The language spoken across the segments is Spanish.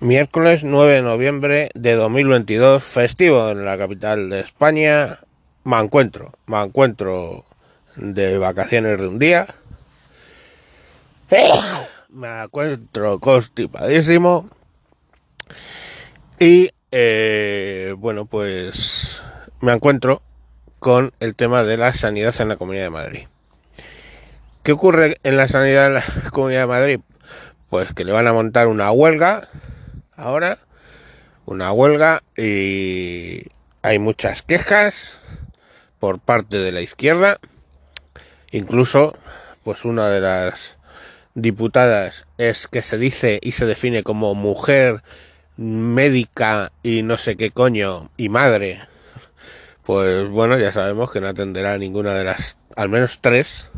Miércoles 9 de noviembre de 2022, festivo en la capital de España. Me encuentro, me encuentro de vacaciones de un día. Me encuentro constipadísimo. Y eh, bueno, pues me encuentro con el tema de la sanidad en la Comunidad de Madrid. ¿Qué ocurre en la sanidad en la Comunidad de Madrid? Pues que le van a montar una huelga ahora, una huelga y hay muchas quejas por parte de la izquierda, incluso pues una de las diputadas es que se dice y se define como mujer médica y no sé qué coño y madre. Pues bueno, ya sabemos que no atenderá ninguna de las, al menos tres,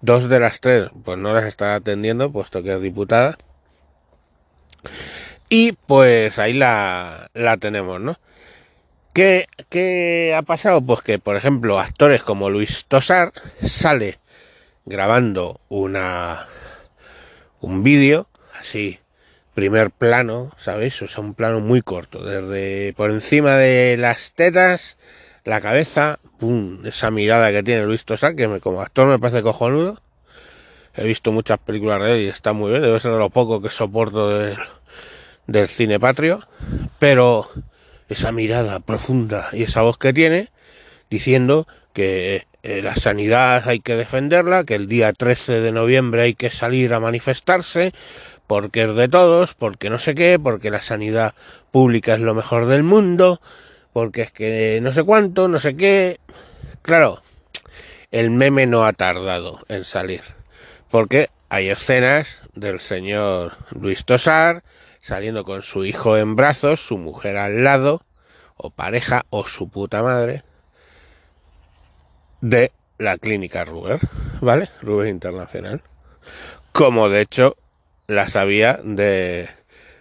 dos de las tres, pues no las estará atendiendo, puesto que es diputada. Y pues ahí la, la tenemos, ¿no? ¿Qué, ¿Qué, ha pasado? Pues que, por ejemplo, actores como Luis Tosar sale grabando una un vídeo, así, primer plano, ¿sabéis? O sea, un plano muy corto, desde por encima de las tetas, la cabeza. Esa mirada que tiene Luis Tosar, que como actor me parece cojonudo. He visto muchas películas de él y está muy bien, debe ser de lo poco que soporto de del cine patrio, pero esa mirada profunda y esa voz que tiene diciendo que eh, la sanidad hay que defenderla, que el día 13 de noviembre hay que salir a manifestarse, porque es de todos, porque no sé qué, porque la sanidad pública es lo mejor del mundo, porque es que no sé cuánto, no sé qué. Claro, el meme no ha tardado en salir, porque hay escenas del señor Luis Tosar, saliendo con su hijo en brazos, su mujer al lado, o pareja, o su puta madre, de la clínica Ruber, ¿vale? Ruber Internacional. Como de hecho la sabía de,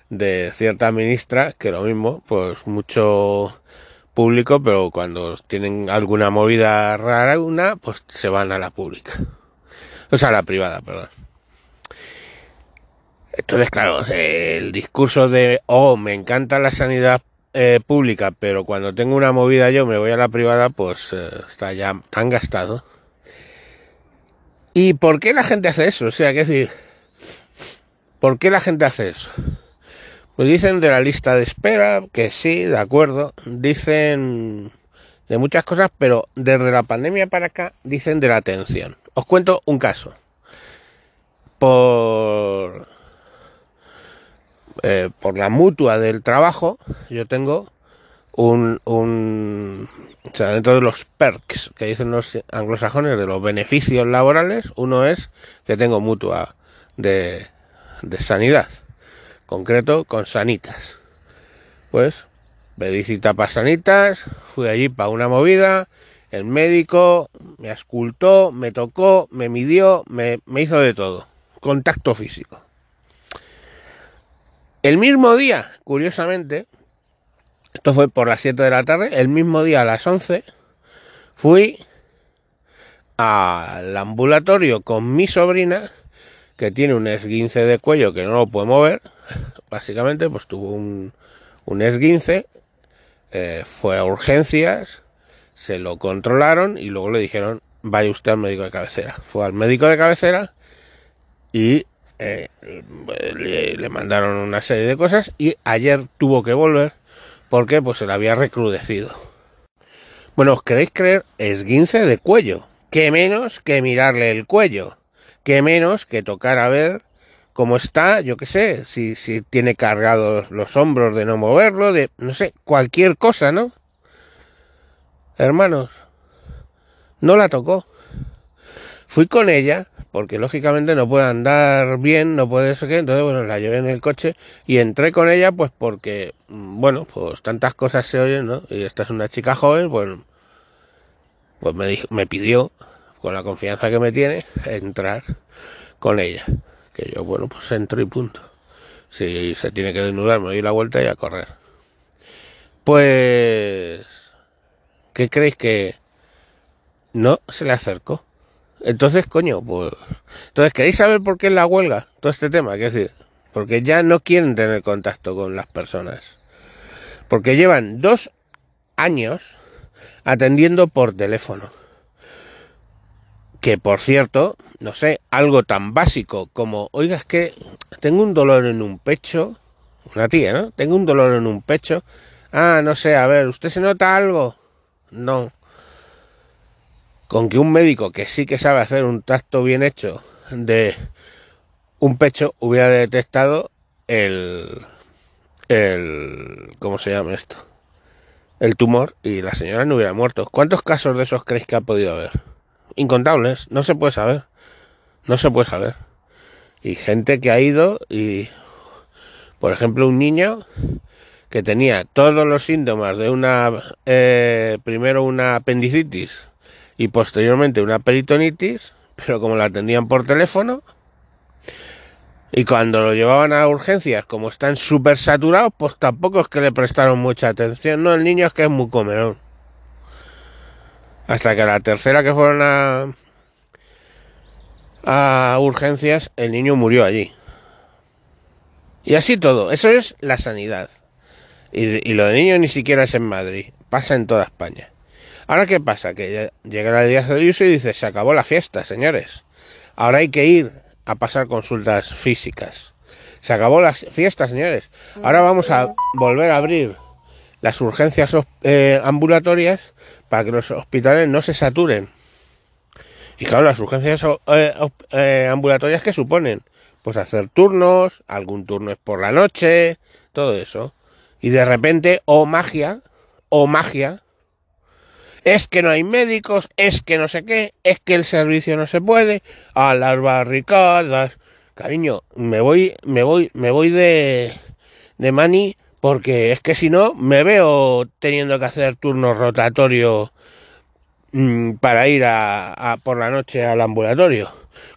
de cierta ministra, que lo mismo, pues mucho público, pero cuando tienen alguna movida rara, una, pues se van a la pública. O sea, a la privada, perdón. Entonces, claro, el discurso de, oh, me encanta la sanidad eh, pública, pero cuando tengo una movida yo me voy a la privada, pues eh, está ya tan gastado. ¿Y por qué la gente hace eso? O sea, qué decir, ¿por qué la gente hace eso? Pues dicen de la lista de espera, que sí, de acuerdo. Dicen de muchas cosas, pero desde la pandemia para acá dicen de la atención. Os cuento un caso. Por eh, por la mutua del trabajo, yo tengo un, o sea, dentro de los perks que dicen los anglosajones, de los beneficios laborales, uno es que tengo mutua de, de sanidad, concreto con sanitas. Pues pedí cita para sanitas, fui allí para una movida, el médico me ascultó, me tocó, me midió, me, me hizo de todo, contacto físico. El mismo día, curiosamente, esto fue por las 7 de la tarde, el mismo día a las 11, fui al ambulatorio con mi sobrina, que tiene un esguince de cuello que no lo puede mover, básicamente pues tuvo un, esguince, eh, fue a urgencias, se lo controlaron y luego le dijeron, vaya usted al médico de cabecera. Fue al médico de cabecera y eh, le, mandaron una serie de cosas y ayer tuvo que volver porque pues se le había recrudecido. Bueno, ¿os queréis creer? Esguince de cuello. Que menos que mirarle el cuello. Que menos que tocar a ver cómo está, yo qué sé, si, si tiene cargados los hombros de no moverlo, de no sé, cualquier cosa, ¿no? Hermanos, no la tocó. Fui con ella porque lógicamente no puede andar bien, no puede eso que, entonces bueno, la llevé en el coche y entré con ella pues porque, mm, bueno, pues tantas cosas se oyen, ¿no? Y esta es una chica joven, pues, pues me, dijo, me pidió, con la confianza que me tiene, entrar con ella. Que yo, bueno, pues entro y punto. Si se tiene que desnudar, me doy la vuelta y a correr. Pues, ¿qué creéis que no se le acercó? Entonces, coño, pues. Entonces, ¿queréis saber por qué es la huelga? Todo este tema, es decir, porque ya no quieren tener contacto con las personas. Porque llevan dos años atendiendo por teléfono. Que por cierto, no sé, algo tan básico como, oiga, es que tengo un dolor en un pecho, una tía, ¿no? Tengo un dolor en un pecho. Ah, no sé, a ver, ¿usted se nota algo? No. Con que un médico que sí que sabe hacer un tacto bien hecho de un pecho hubiera detectado el, el, ¿cómo se llama esto? El tumor y la señora no hubiera muerto. ¿Cuántos casos de esos creéis que ha podido haber? Incontables, no se puede saber. No se puede saber. Y gente que ha ido y, por ejemplo, un niño que tenía todos los síntomas de una, eh, primero una apendicitis y posteriormente una peritonitis, pero como la atendían por teléfono, y cuando lo llevaban a urgencias, como están súper saturados, pues tampoco es que le prestaron mucha atención. No, el niño es que es muy comerón. Hasta que la tercera que fueron a, a urgencias, el niño murió allí. Y así todo. Eso es la sanidad. Y, lo de niños ni siquiera es en Madrid. Pasa en toda España. Ahora, ¿qué pasa? Que llega el día de uso y dice, se acabó la fiesta, señores. Ahora hay que ir a pasar consultas físicas. Se acabó la fiesta, señores. Ahora vamos a volver a abrir las urgencias eh, ambulatorias para que los hospitales no se saturen. Y claro, las urgencias eh, eh, ambulatorias que suponen, pues hacer turnos, algún turno es por la noche, todo eso. Y de repente, o magia, o magia, es que no hay médicos, es que no sé qué, es que el servicio no se puede, a las barricadas. Cariño, me voy, me voy, me voy de, de mani porque es que si no me veo teniendo que hacer turnos rotatorios mm, para ir a, por la noche al ambulatorio.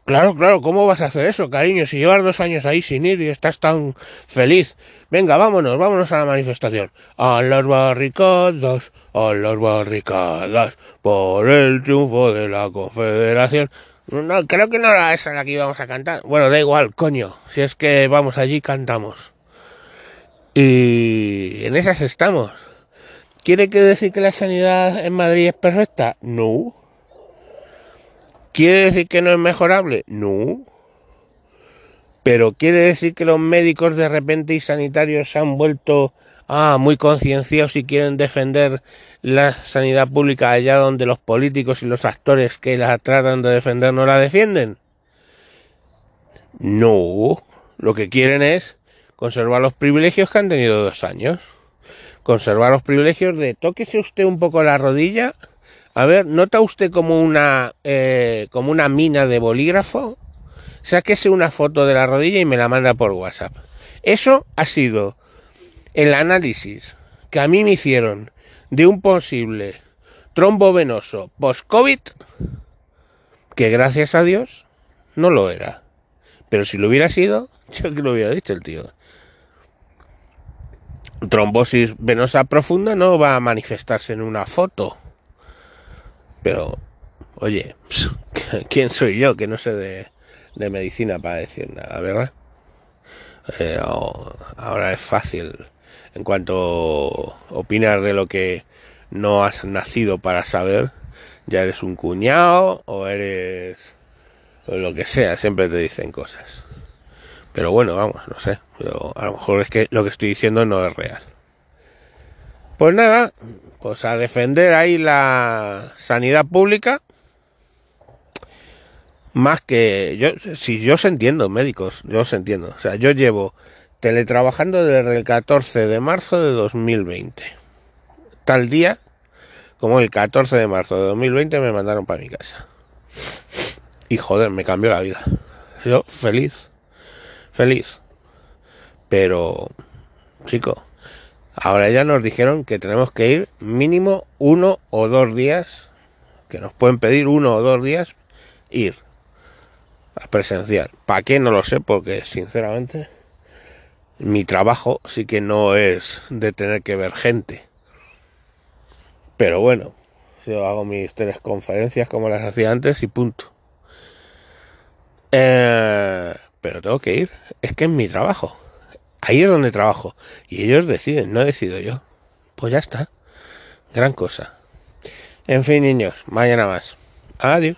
Claro, claro, ¿cómo vas a hacer eso, cariño? Si llevas dos años ahí sin ir y estás tan feliz. Venga, vámonos, vámonos a la manifestación. A las barricadas, a las barricadas, por el triunfo de la Confederación. No, creo que no era esa la que íbamos a cantar. Bueno, da igual, coño. Si es que vamos allí, cantamos. Y en esas estamos. ¿Quiere decir que la sanidad en Madrid es perfecta? No. ¿Quiere decir que no es mejorable? No. Pero quiere decir que los médicos de repente y sanitarios se han vuelto ah, muy concienciados y quieren defender la sanidad pública allá donde los políticos y los actores que la tratan de defender no la defienden. No. Lo que quieren es conservar los privilegios que han tenido dos años. Conservar los privilegios de tóquese usted un poco la rodilla a ver, ¿nota usted como una, eh, como una mina de bolígrafo? Sáquese una foto de la rodilla y me la manda por WhatsApp. Eso ha sido el análisis que a mí me hicieron de un posible trombo venoso post-COVID, que gracias a Dios no lo era. Pero si lo hubiera sido, yo que lo hubiera dicho el tío. Trombosis venosa profunda no va a manifestarse en una foto pero, oye, ¿quién soy yo que no sé de, medicina para decir nada, verdad? Eh, ahora es fácil en cuanto opinar de lo que no has nacido para saber, ya eres un cuñado o eres lo que sea, siempre te dicen cosas. Pero bueno, vamos, no sé, a lo mejor es que lo que estoy diciendo no es real. Pues nada, pues a defender ahí la sanidad pública. Más que yo, si yo os entiendo, médicos, yo os entiendo. O sea, yo llevo teletrabajando desde el 14 de marzo de 2020. Tal día como el 14 de marzo de 2020 me mandaron para mi casa. Y joder, me cambió la vida. Yo feliz, feliz. Pero, chico, Ahora ya nos dijeron que tenemos que ir mínimo uno o dos días, que nos pueden pedir uno o dos días ir a presenciar. ¿Para qué? No lo sé, porque sinceramente mi trabajo sí que no es de tener que ver gente. Pero bueno, yo hago mis tres conferencias como las hacía antes y punto. Eh, pero tengo que ir. Es que es mi trabajo. Ahí es donde trabajo. Y ellos deciden, no decido yo. Pues ya está. Gran cosa. En fin, niños, mañana más. Adiós.